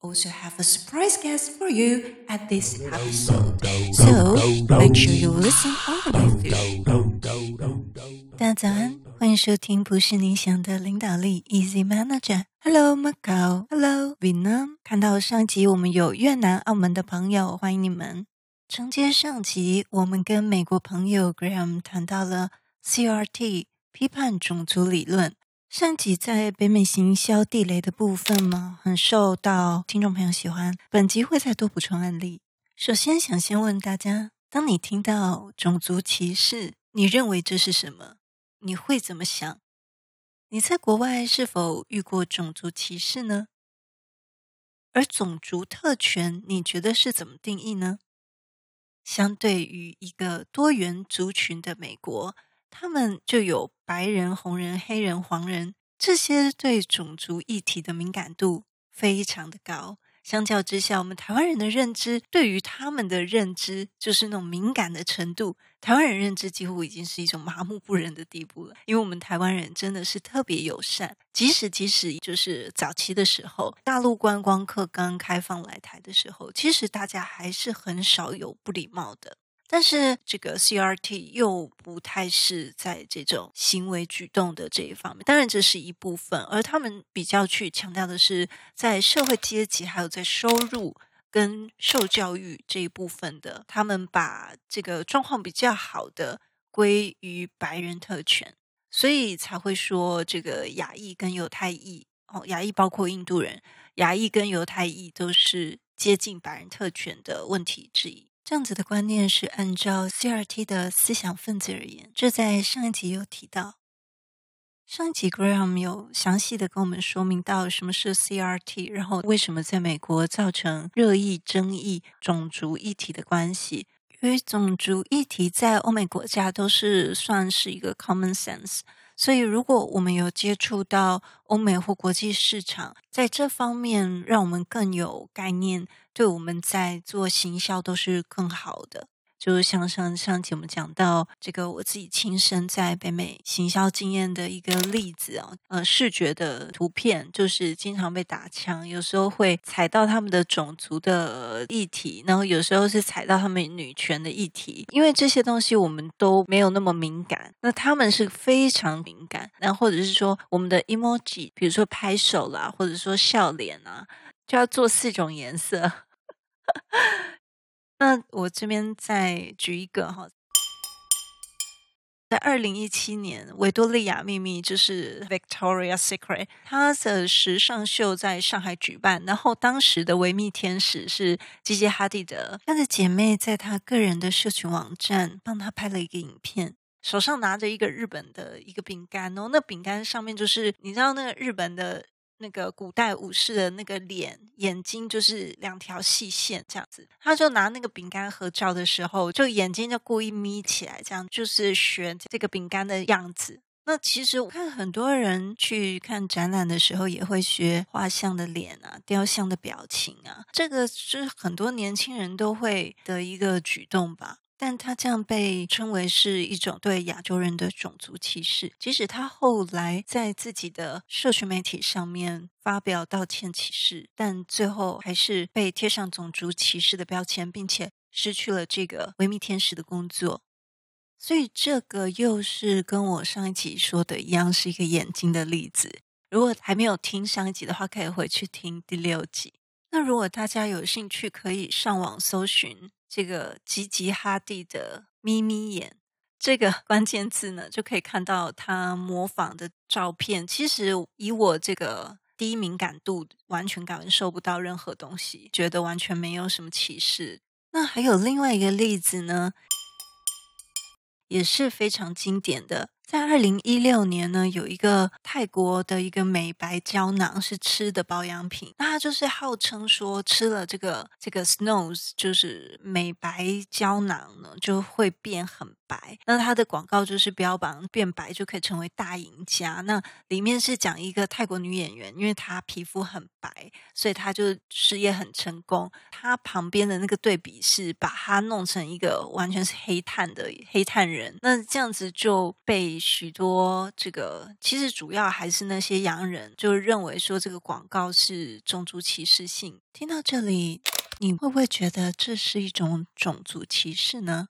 also have a surprise guest for you at this episode. So make sure you listen all the way through. 大家早安，欢迎收听不是你想的领导力 Easy Manager。Hello Macau，Hello Vietnam。看到上集我们有越南、澳门的朋友，欢迎你们。承接上集，我们跟美国朋友 Graham 谈到了 CRT 批判种族理论。上集在北美行销地雷的部分嘛，很受到听众朋友喜欢。本集会再多补充案例。首先想先问大家：当你听到种族歧视，你认为这是什么？你会怎么想？你在国外是否遇过种族歧视呢？而种族特权，你觉得是怎么定义呢？相对于一个多元族群的美国。他们就有白人、红人、黑人、黄人这些对种族议题的敏感度非常的高。相较之下，我们台湾人的认知对于他们的认知就是那种敏感的程度，台湾人认知几乎已经是一种麻木不仁的地步了。因为我们台湾人真的是特别友善，即使即使就是早期的时候，大陆观光客刚开放来台的时候，其实大家还是很少有不礼貌的。但是这个 CRT 又不太是在这种行为举动的这一方面，当然这是一部分，而他们比较去强调的是在社会阶级还有在收入跟受教育这一部分的，他们把这个状况比较好的归于白人特权，所以才会说这个亚裔跟犹太裔哦，亚裔包括印度人，亚裔跟犹太裔都是接近白人特权的问题之一。这样子的观念是按照 CRT 的思想分子而言，这在上一集有提到。上一集 Graham 有详细的跟我们说明到什么是 CRT，然后为什么在美国造成热议、争议、种族议题的关系。因为种族议题在欧美国家都是算是一个 common sense。所以，如果我们有接触到欧美或国际市场，在这方面让我们更有概念，对我们在做行销都是更好的。就是像上上集我们讲到这个，我自己亲身在北美行销经验的一个例子啊，呃，视觉的图片就是经常被打枪，有时候会踩到他们的种族的议题，然后有时候是踩到他们女权的议题，因为这些东西我们都没有那么敏感，那他们是非常敏感，然后或者是说我们的 emoji，比如说拍手啦，或者说笑脸啊，就要做四种颜色。那我这边再举一个哈，在二零一七年，维多利亚秘密就是 Victoria's Secret，它的时尚秀在上海举办，然后当时的维密天使是吉吉哈蒂的，她的姐妹在她个人的社群网站帮她拍了一个影片，手上拿着一个日本的一个饼干哦，那饼干上面就是你知道那个日本的。那个古代武士的那个脸，眼睛就是两条细线这样子。他就拿那个饼干合照的时候，就眼睛就故意眯起来，这样就是学这个饼干的样子。那其实我看很多人去看展览的时候，也会学画像的脸啊、雕像的表情啊，这个是很多年轻人都会的一个举动吧。但他这样被称为是一种对亚洲人的种族歧视，即使他后来在自己的社群媒体上面发表道歉启事，但最后还是被贴上种族歧视的标签，并且失去了这个维密天使的工作。所以这个又是跟我上一集说的一样，是一个眼睛的例子。如果还没有听上一集的话，可以回去听第六集。那如果大家有兴趣，可以上网搜寻这个吉吉哈蒂的眯眯眼这个 关键字呢，就可以看到他模仿的照片。其实以我这个低敏感度，完全感受不到任何东西，觉得完全没有什么歧视。那还有另外一个例子呢，也是非常经典的。在二零一六年呢，有一个泰国的一个美白胶囊是吃的保养品，那它就是号称说吃了这个这个 Snows 就是美白胶囊呢，就会变很白。那它的广告就是标榜变白就可以成为大赢家。那里面是讲一个泰国女演员，因为她皮肤很白，所以她就事业很成功。她旁边的那个对比是把她弄成一个完全是黑炭的黑炭人，那这样子就被。许多这个其实主要还是那些洋人就认为说这个广告是种族歧视性。听到这里，你会不会觉得这是一种种族歧视呢？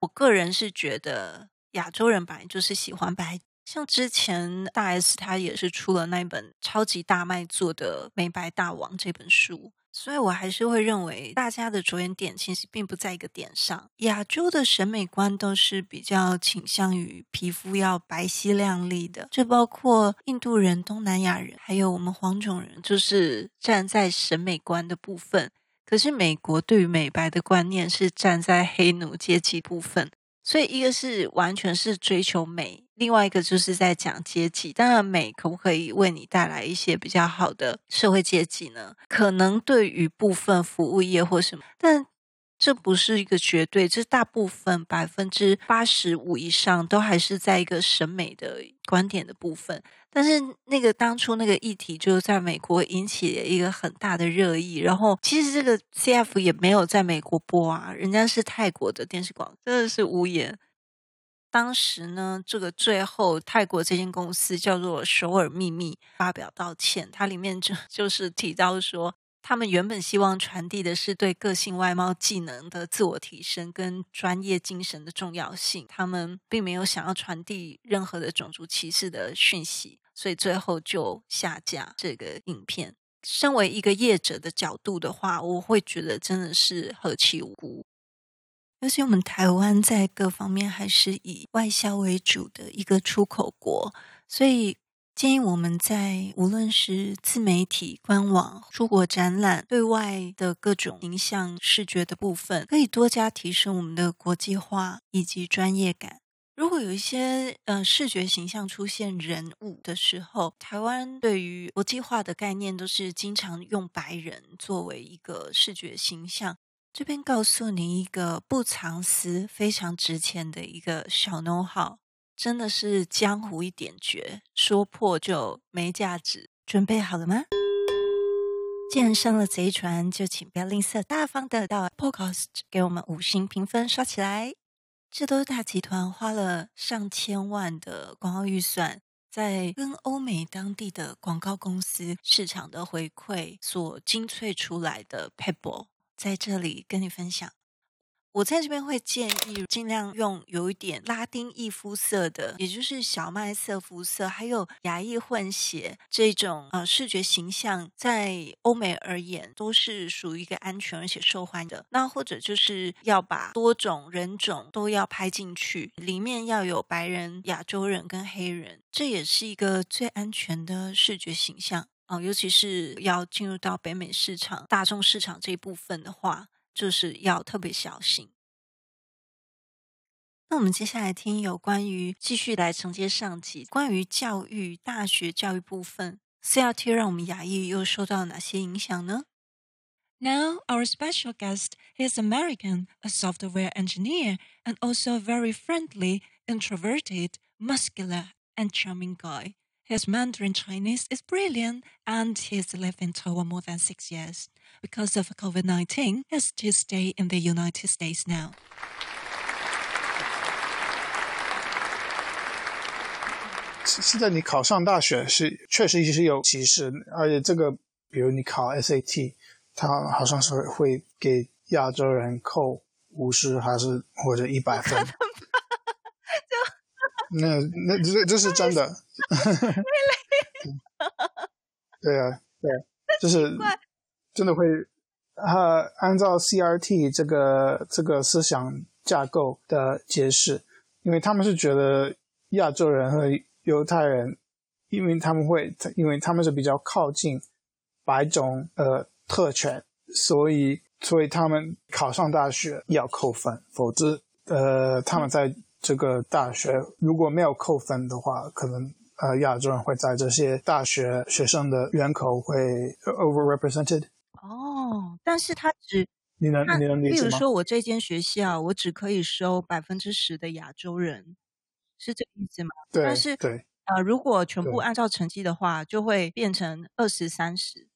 我个人是觉得亚洲人本来就是喜欢白。像之前大 S 她也是出了那本超级大卖座的《美白大王》这本书，所以我还是会认为大家的着眼点其实并不在一个点上。亚洲的审美观都是比较倾向于皮肤要白皙亮丽的，这包括印度人、东南亚人，还有我们黄种人，就是站在审美观的部分。可是美国对于美白的观念是站在黑奴阶级部分。所以，一个是完全是追求美，另外一个就是在讲阶级。当然，美可不可以为你带来一些比较好的社会阶级呢？可能对于部分服务业或什么，但这不是一个绝对。这大部分百分之八十五以上都还是在一个审美的观点的部分。但是那个当初那个议题就在美国引起了一个很大的热议，然后其实这个 CF 也没有在美国播啊，人家是泰国的电视广，真的是无言。当时呢，这个最后泰国这间公司叫做首尔秘密发表道歉，它里面就 就是提到说。他们原本希望传递的是对个性、外貌、技能的自我提升跟专业精神的重要性，他们并没有想要传递任何的种族歧视的讯息，所以最后就下架这个影片。身为一个业者的角度的话，我会觉得真的是何其无辜。尤其我们台湾在各方面还是以外销为主的一个出口国，所以。建议我们在无论是自媒体、官网、出国展览、对外的各种形象视觉的部分，可以多加提升我们的国际化以及专业感。如果有一些呃视觉形象出现人物的时候，台湾对于国际化的概念都是经常用白人作为一个视觉形象。这边告诉你一个不藏私、非常值钱的一个小 know-how。真的是江湖一点绝，说破就没价值。准备好了吗？既然上了贼船，就请不要吝啬，大方的到 Podcast 给我们五星评分，刷起来。这都是大集团花了上千万的广告预算，在跟欧美当地的广告公司市场的回馈所精粹出来的 Pebble，在这里跟你分享。我在这边会建议尽量用有一点拉丁裔肤色的，也就是小麦色肤色，还有亚裔混血这种呃视觉形象，在欧美而言都是属于一个安全而且受欢迎的。那或者就是要把多种人种都要拍进去，里面要有白人、亚洲人跟黑人，这也是一个最安全的视觉形象啊、呃。尤其是要进入到北美市场、大众市场这一部分的话。就是要特别小心。那我们接下来听有关于继续来承接上集，关于教育、大学教育部分，CRT 让我们亚裔又受到哪些影响呢？Now our special guest is American, a software engineer, and also a very friendly, introverted, muscular, and charming guy. His Mandarin Chinese is brilliant, and he's lived in Taiwan more than six years. Because of COVID-19, he has to stay in the United States now. 现在你考上大学是确实是有歧视，而且这个，比如你考 SAT，他好像是会给亚洲人扣五十还是或者一百分。那那这这是真的。 对啊，对，就是。真的会，呃，按照 CRT 这个这个思想架构的解释，因为他们是觉得亚洲人和犹太人，因为他们会，因为他们是比较靠近白种呃特权，所以所以他们考上大学要扣分，否则呃他们在这个大学如果没有扣分的话，可能呃亚洲人会在这些大学学生的人口会 overrepresented。哦，但是他只你能你能理解吗？比如说我这间学校，我只可以收百分之十的亚洲人，是这个意思吗？对，但是对，呃，如果全部按照成绩的话，就会变成二十三十。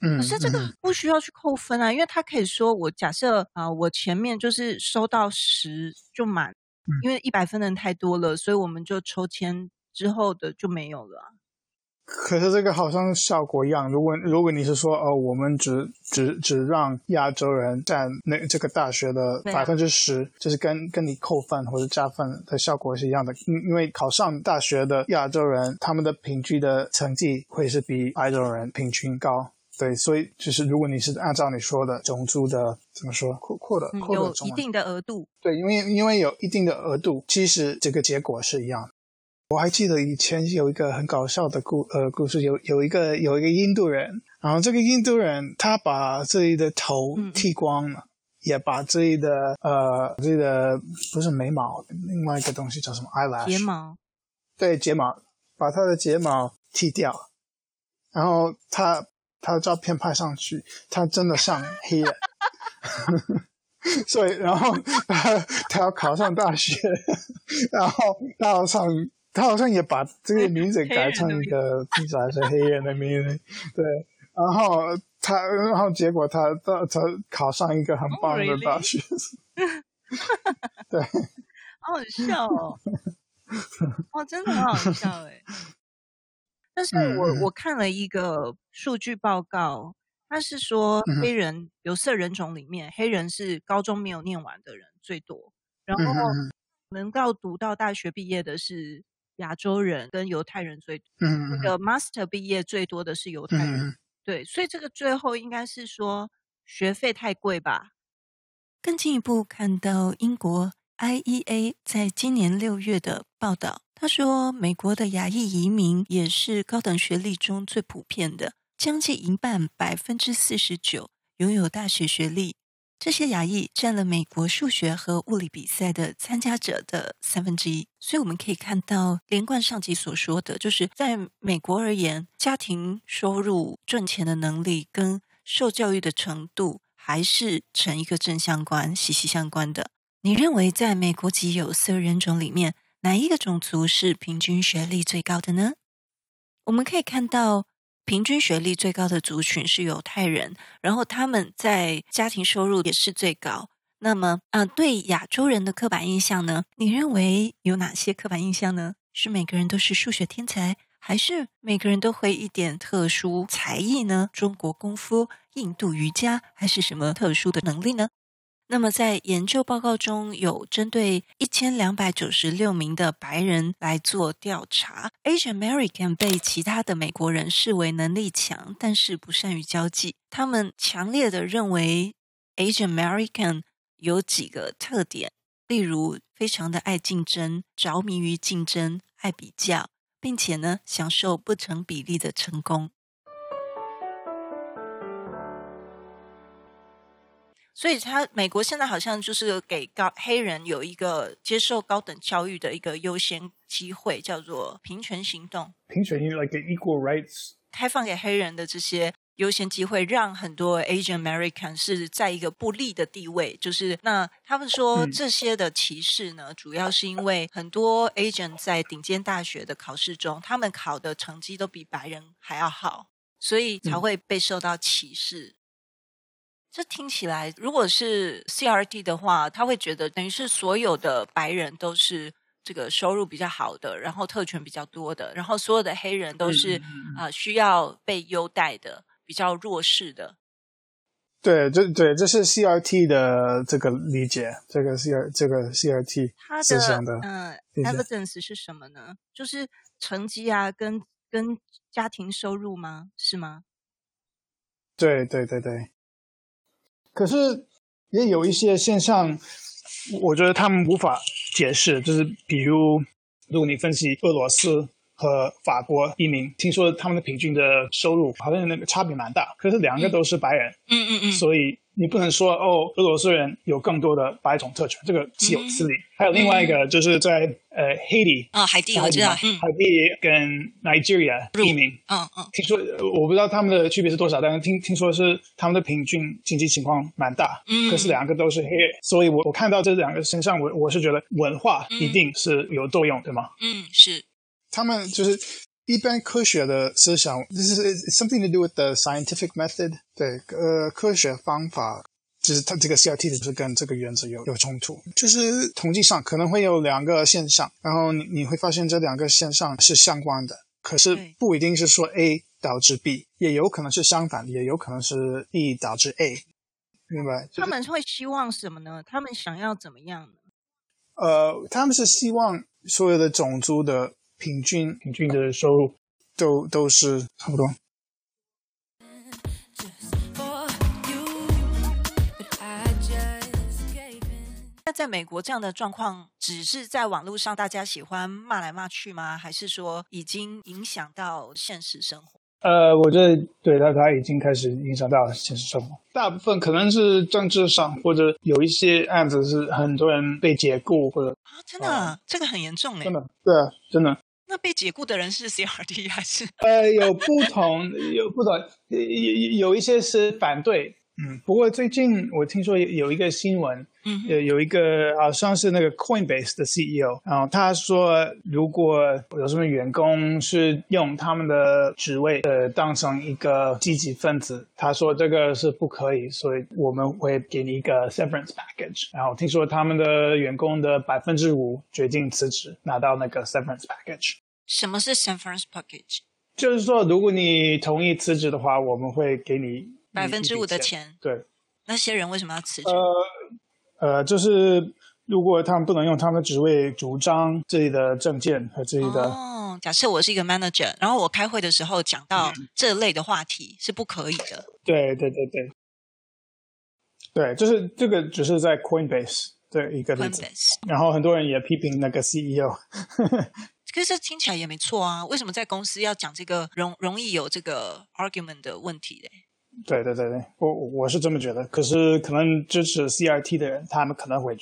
嗯，可是这个不需要去扣分啊，嗯、因为他可以说我假设啊、呃，我前面就是收到十就满，因为一百分的人太多了，所以我们就抽签之后的就没有了。可是这个好像效果一样。如果如果你是说哦，我们只只只让亚洲人占那这个大学的百分之十，就是跟跟你扣分或者加分的效果是一样的。因因为考上大学的亚洲人，他们的平均的成绩会是比亚洲人平均高。对，所以就是如果你是按照你说的种族的怎么说，扩扩的扩的有一定的额度。对，因为因为有一定的额度，其实这个结果是一样的。我还记得以前有一个很搞笑的故呃故事，有有一个有一个印度人，然后这个印度人他把自己的头剃光了，嗯、也把自己的呃自己的不是眉毛，另外一个东西叫什么？eyelash 睫毛。对，睫毛，把他的睫毛剃掉，然后他他的照片拍上去，他真的像黑人，所以然后他他要考上大学，然后他要上。他好像也把这个 名字改成一个听起来是黑人的名字，对。然后他，然后结果他他他考上一个很棒的大学，oh? 对，好好笑哦，哦，真的很好笑哎。但是我、嗯、我看了一个数据报告，他是说黑人有色人种里面，黑人是高中没有念完的人最多，然后能够读到大学毕业的是。亚洲人跟犹太人最多，嗯，那个 master 毕业最多的是犹太人，嗯，对，所以这个最后应该是说学费太贵吧。更进一步看到英国 IEA 在今年六月的报道，他说美国的亚裔移民也是高等学历中最普遍的，将近一半百分之四十九拥有大学学历。这些牙裔占了美国数学和物理比赛的参加者的三分之一，所以我们可以看到，连贯上集所说的，就是在美国而言，家庭收入、赚钱的能力跟受教育的程度还是成一个正相关、息息相关的。你认为，在美国籍有色人种里面，哪一个种族是平均学历最高的呢？我们可以看到。平均学历最高的族群是犹太人，然后他们在家庭收入也是最高。那么，啊，对亚洲人的刻板印象呢？你认为有哪些刻板印象呢？是每个人都是数学天才，还是每个人都会一点特殊才艺呢？中国功夫、印度瑜伽，还是什么特殊的能力呢？那么，在研究报告中有针对一千两百九十六名的白人来做调查，Asian American 被其他的美国人视为能力强，但是不善于交际。他们强烈的认为 Asian American 有几个特点，例如非常的爱竞争，着迷于竞争，爱比较，并且呢，享受不成比例的成功。所以，他美国现在好像就是给高黑人有一个接受高等教育的一个优先机会，叫做平权行动。平权行动，like equal rights，开放给黑人的这些优先机会，让很多 Asian American 是在一个不利的地位。就是那他们说这些的歧视呢，主要是因为很多 Asian 在顶尖大学的考试中，他们考的成绩都比白人还要好，所以才会被受到歧视。这听起来，如果是 CRT 的话，他会觉得等于是所有的白人都是这个收入比较好的，然后特权比较多的，然后所有的黑人都是啊、呃、需要被优待的，比较弱势的。对，这对这是 CRT 的这个理解，这个 CR 这个 CRT 思想的嗯 evidence 是什么呢？就是成绩啊，跟跟家庭收入吗？是吗？对对对对。可是也有一些现象，我觉得他们无法解释。就是比如，如果你分析俄罗斯和法国移民，听说他们的平均的收入好像那个差别蛮大。可是两个都是白人，嗯嗯嗯，所以。你不能说哦，俄罗斯人有更多的白种特权，这个岂有此理。嗯、还有另外一个，就是在、嗯、呃，海地啊，海地我知道，海地跟 Nigeria 移民，嗯嗯，听说我不知道他们的区别是多少，但是听听说是他们的平均经济情况蛮大，嗯，可是两个都是黑人，所以我我看到这两个身上，我我是觉得文化一定是有作用，嗯、对吗？嗯，是，他们就是。一般科学的思想，this is something to do with the scientific method。对，呃，科学方法就是它这个 CRT 就是跟这个原则有有冲突。就是统计上可能会有两个现象，然后你你会发现这两个现象是相关的，可是不一定是说 A 导致 B，也有可能是相反，也有可能是 B 导致 A，明白？他们会希望什么呢？他们想要怎么样呢？呃，他们是希望所有的种族的平均平均的收入都都是差不多。那在美国这样的状况，只是在网络上大家喜欢骂来骂去吗？还是说已经影响到现实生活？呃，我觉得对他，他已经开始影响到现实生活。大部分可能是政治上，或者有一些案子是很多人被解雇，或者啊，真的，呃、这个很严重哎，真的，对啊，真的。那被解雇的人是 CRT 还是？呃，有不同，有不同，有有一些是反对。嗯，不过最近我听说有一个新闻，嗯，有有一个好像是那个 Coinbase 的 CEO，然后他说，如果有什么员工是用他们的职位呃当成一个积极分子，他说这个是不可以，所以我们会给你一个 severance package。然后听说他们的员工的百分之五决定辞职，拿到那个 severance package。什么是 severance package？就是说，如果你同意辞职的话，我们会给你。百分之五的钱，对，那些人为什么要辞职？呃，呃，就是如果他们不能用他们的职位主张自己的证件和自己的……哦，假设我是一个 manager，然后我开会的时候讲到这类的话题是不可以的。对对对对，对，就是这个只是在 Coinbase 的一个例子。然后很多人也批评那个 CEO。可是这听起来也没错啊，为什么在公司要讲这个容容易有这个 argument 的问题嘞？对对对对，我我是这么觉得。可是可能支持 CRT 的人，他们可能会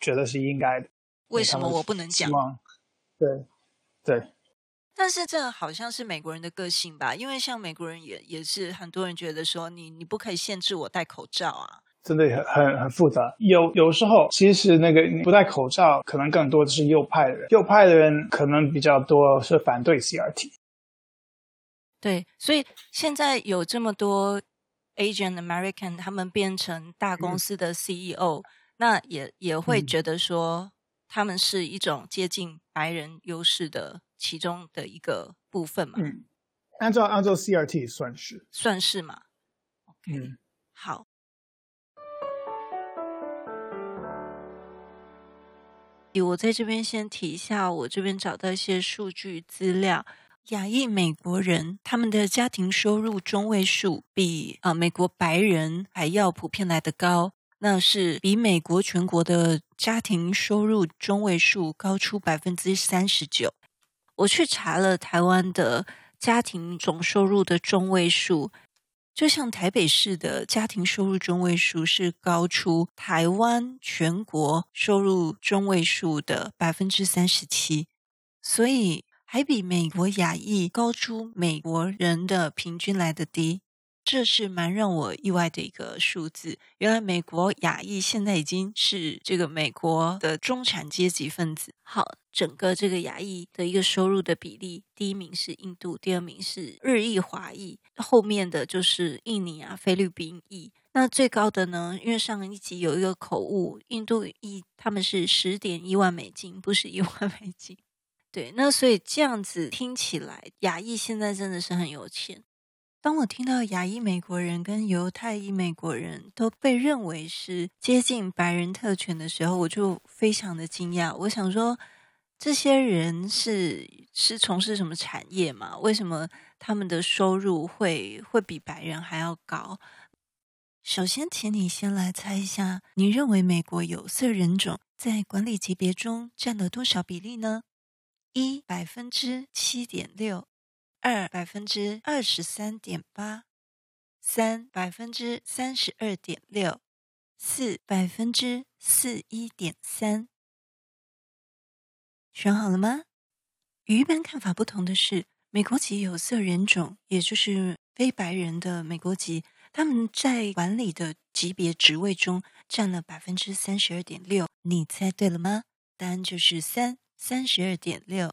觉得是应该的。为什么我不能讲？对对。但是这好像是美国人的个性吧？因为像美国人也也是很多人觉得说，你你不可以限制我戴口罩啊。真的很很很复杂。有有时候其实那个不戴口罩，可能更多的是右派的人。右派的人可能比较多是反对 CRT。对，所以现在有这么多。Asian American 他们变成大公司的 CEO，、嗯、那也也会觉得说他们是一种接近白人优势的其中的一个部分嘛。嗯，按照按照 CRT 算是算是嘛。Okay, 嗯，好。我在这边先提一下，我这边找到一些数据资料。亚裔美国人他们的家庭收入中位数比啊、美国白人还要普遍来得高，那是比美国全国的家庭收入中位数高出百分之三十九。我去查了台湾的家庭总收入的中位数，就像台北市的家庭收入中位数是高出台湾全国收入中位数的百分之三十七，所以。还比美国亚裔高出美国人的平均来的低，这是蛮让我意外的一个数字。原来美国亚裔现在已经是这个美国的中产阶级分子。好，整个这个亚裔的一个收入的比例，第一名是印度，第二名是日裔华裔，后面的就是印尼啊、菲律宾裔。那最高的呢？因为上一集有一个口误，印度裔他们是十点一万美金，不是一万美金。对，那所以这样子听起来，亚裔现在真的是很有钱。当我听到亚裔美国人跟犹太裔美国人都被认为是接近白人特权的时候，我就非常的惊讶。我想说，这些人是是从事什么产业吗？为什么他们的收入会会比白人还要高？首先，请你先来猜一下，你认为美国有色人种在管理级别中占了多少比例呢？一百分之七点六，二百分之二十三点八，三百分之三十二点六，四百分之四一点三。选好了吗？与一般看法不同的是，美国籍有色人种，也就是非白人的美国籍，他们在管理的级别职位中占了百分之三十二点六。你猜对了吗？答案就是三。三十二点六，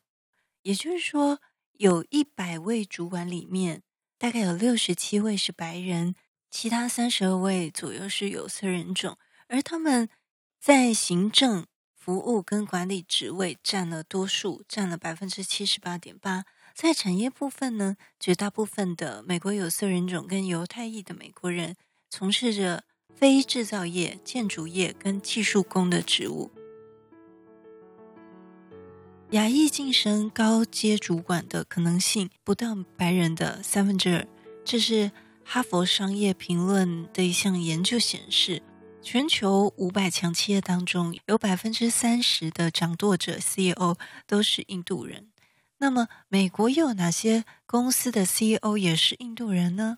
也就是说，有一百位主管里面，大概有六十七位是白人，其他三十二位左右是有色人种，而他们在行政、服务跟管理职位占了多数，占了百分之七十八点八。在产业部分呢，绝大部分的美国有色人种跟犹太裔的美国人从事着非制造业、建筑业跟技术工的职务。亚裔晋升高阶主管的可能性不到白人的三分之二。这是哈佛商业评论的一项研究显示，全球五百强企业当中有百分之三十的掌舵者 CEO 都是印度人。那么，美国又有哪些公司的 CEO 也是印度人呢？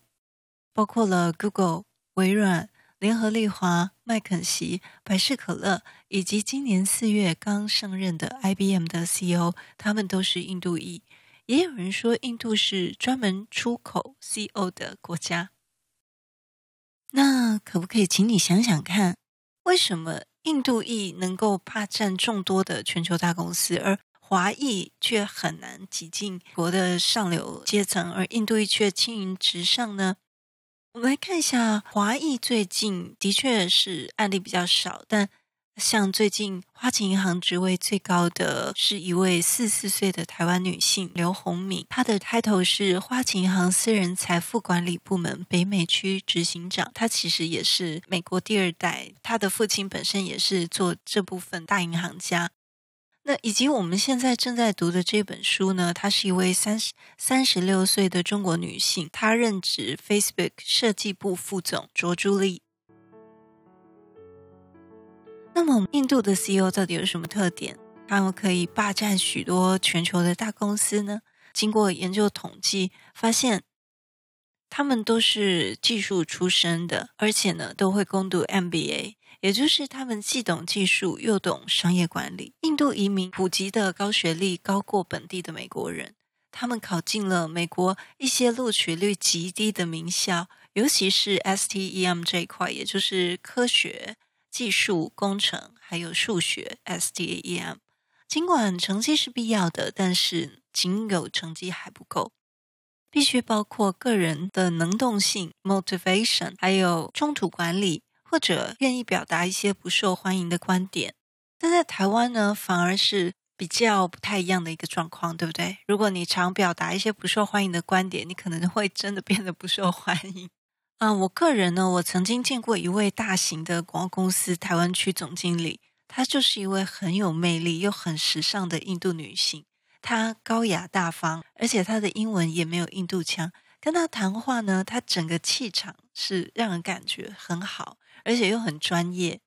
包括了 Google、微软、联合利华、麦肯锡、百事可乐，以及今年四月刚上任的 IBM 的 CEO，他们都是印度裔。也有人说，印度是专门出口 CEO 的国家。那可不可以请你想想看，为什么印度裔能够霸占众多的全球大公司，而华裔却很难挤进国的上流阶层，而印度裔却青云直上呢？我们来看一下华裔最近的确是案例比较少，但像最近花旗银行职位最高的是一位四四岁的台湾女性刘红敏，她的 title 是花旗银行私人财富管理部门北美区执行长，她其实也是美国第二代，她的父亲本身也是做这部分大银行家。那以及我们现在正在读的这本书呢，她是一位三十三十六岁的中国女性，她任职 Facebook 设计部副总卓朱莉。那么，印度的 CEO 到底有什么特点？他们可以霸占许多全球的大公司呢？经过研究统计，发现他们都是技术出身的，而且呢，都会攻读 MBA。也就是他们既懂技术又懂商业管理。印度移民普及的高学历高过本地的美国人，他们考进了美国一些录取率极低的名校，尤其是 STEM 这一块，也就是科学、技术、工程还有数学 STEM。尽管成绩是必要的，但是仅有成绩还不够，必须包括个人的能动性 （motivation） 还有冲突管理。或者愿意表达一些不受欢迎的观点，但在台湾呢，反而是比较不太一样的一个状况，对不对？如果你常表达一些不受欢迎的观点，你可能会真的变得不受欢迎。啊、我个人呢，我曾经见过一位大型的广告公司台湾区总经理，她就是一位很有魅力又很时尚的印度女性。她高雅大方，而且她的英文也没有印度腔。跟她谈话呢，她整个气场是让人感觉很好。而且又很专业，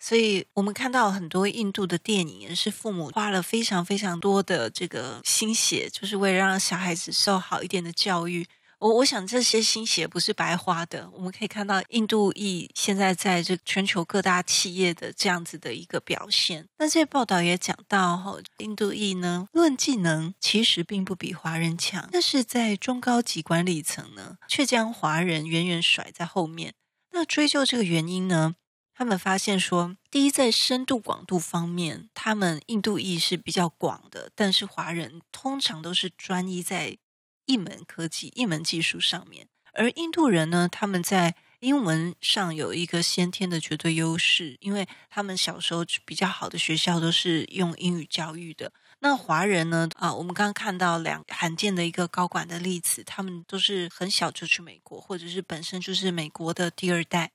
所以我们看到很多印度的电影，也是父母花了非常非常多的这个心血，就是为了让小孩子受好一点的教育。我我想这些心血不是白花的。我们可以看到印度裔现在在这全球各大企业的这样子的一个表现。那这报道也讲到，哈，印度裔呢，论技能其实并不比华人强，但是在中高级管理层呢，却将华人远远甩在后面。那追究这个原因呢？他们发现说，第一，在深度广度方面，他们印度裔是比较广的，但是华人通常都是专一在一门科技、一门技术上面。而印度人呢，他们在英文上有一个先天的绝对优势，因为他们小时候比较好的学校都是用英语教育的。那华人呢？啊，我们刚刚看到两罕见的一个高管的例子，他们都是很小就去美国，或者是本身就是美国的第二代。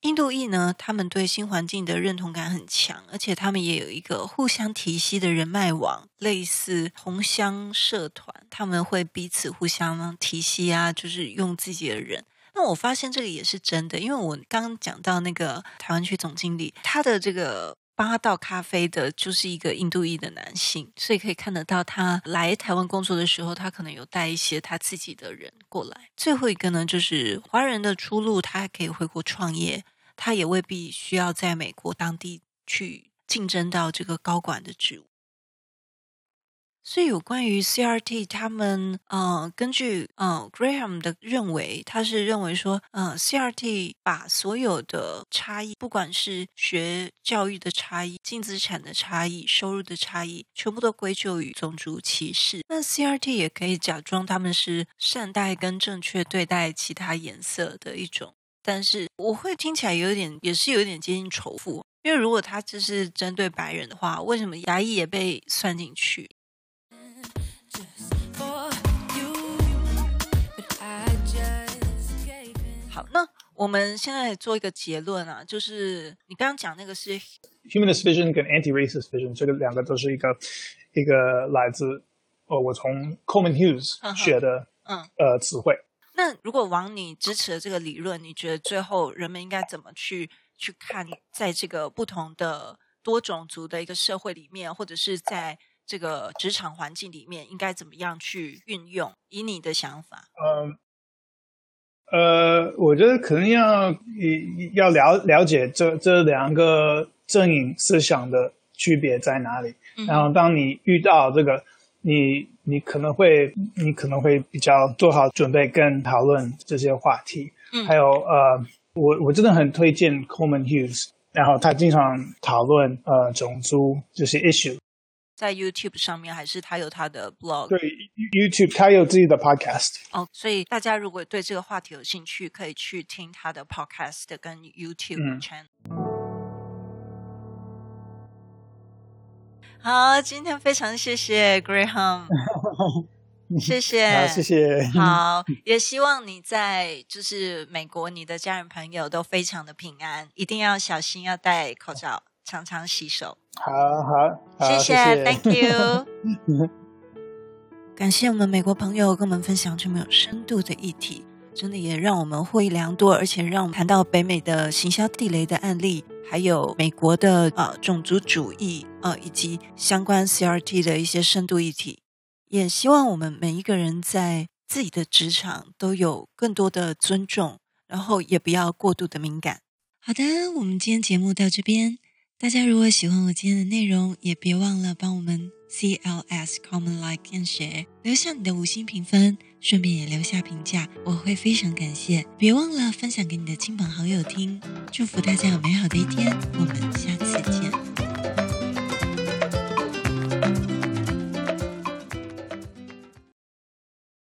印度裔呢，他们对新环境的认同感很强，而且他们也有一个互相提携的人脉网，类似同乡社团，他们会彼此互相提携啊，就是用自己的人。那我发现这个也是真的，因为我刚刚讲到那个台湾区总经理，他的这个。八道咖啡的就是一个印度裔的男性，所以可以看得到他来台湾工作的时候，他可能有带一些他自己的人过来。最后一个呢，就是华人的出路，他还可以回国创业，他也未必需要在美国当地去竞争到这个高管的职务。所以有关于 CRT，他们呃，根据呃 Graham 的认为，他是认为说，呃，CRT 把所有的差异，不管是学教育的差异、净资产的差异、收入的差异，全部都归咎于种族歧视。那 CRT 也可以假装他们是善待跟正确对待其他颜色的一种，但是我会听起来有点，也是有点接近仇富，因为如果他只是针对白人的话，为什么牙医也被算进去？好，那我们现在做一个结论啊，就是你刚刚讲那个是 humanist vision 跟 anti-racist vision，这个两个都是一个一个来自哦，我从 Coleman Hughes 学的嗯呃词汇。那如果往你支持的这个理论，你觉得最后人们应该怎么去去看，在这个不同的多种族的一个社会里面，或者是在这个职场环境里面，应该怎么样去运用？以你的想法，嗯。呃，我觉得可能要要了了解这这两个阵营思想的区别在哪里。嗯、然后，当你遇到这个，你你可能会你可能会比较做好准备跟讨论这些话题。嗯、还有呃，我我真的很推荐 Coleman Hughes，然后他经常讨论呃种族这些 issue。在 YouTube 上面，还是他有他的 blog？对，YouTube 他有自己的 podcast。哦，所以大家如果对这个话题有兴趣，可以去听他的 podcast 跟 YouTube channel。嗯。好，今天非常谢谢 Graham，谢谢，好，谢谢。好，也希望你在就是美国，你的家人朋友都非常的平安，一定要小心，要戴口罩。常常洗手，好好，好谢谢，谢谢，Thank you。感谢我们美国朋友跟我们分享这么有深度的议题，真的也让我们获益良多，而且让我们谈到北美的行销地雷的案例，还有美国的呃种族主义呃以及相关 CRT 的一些深度议题。也希望我们每一个人在自己的职场都有更多的尊重，然后也不要过度的敏感。好的，我们今天节目到这边。大家如果喜欢我今天的内容，也别忘了帮我们 CLS Common Like and Share 留下你的五星评分，顺便也留下评价，我会非常感谢。别忘了分享给你的亲朋好友听，祝福大家有美好的一天，我们下次见。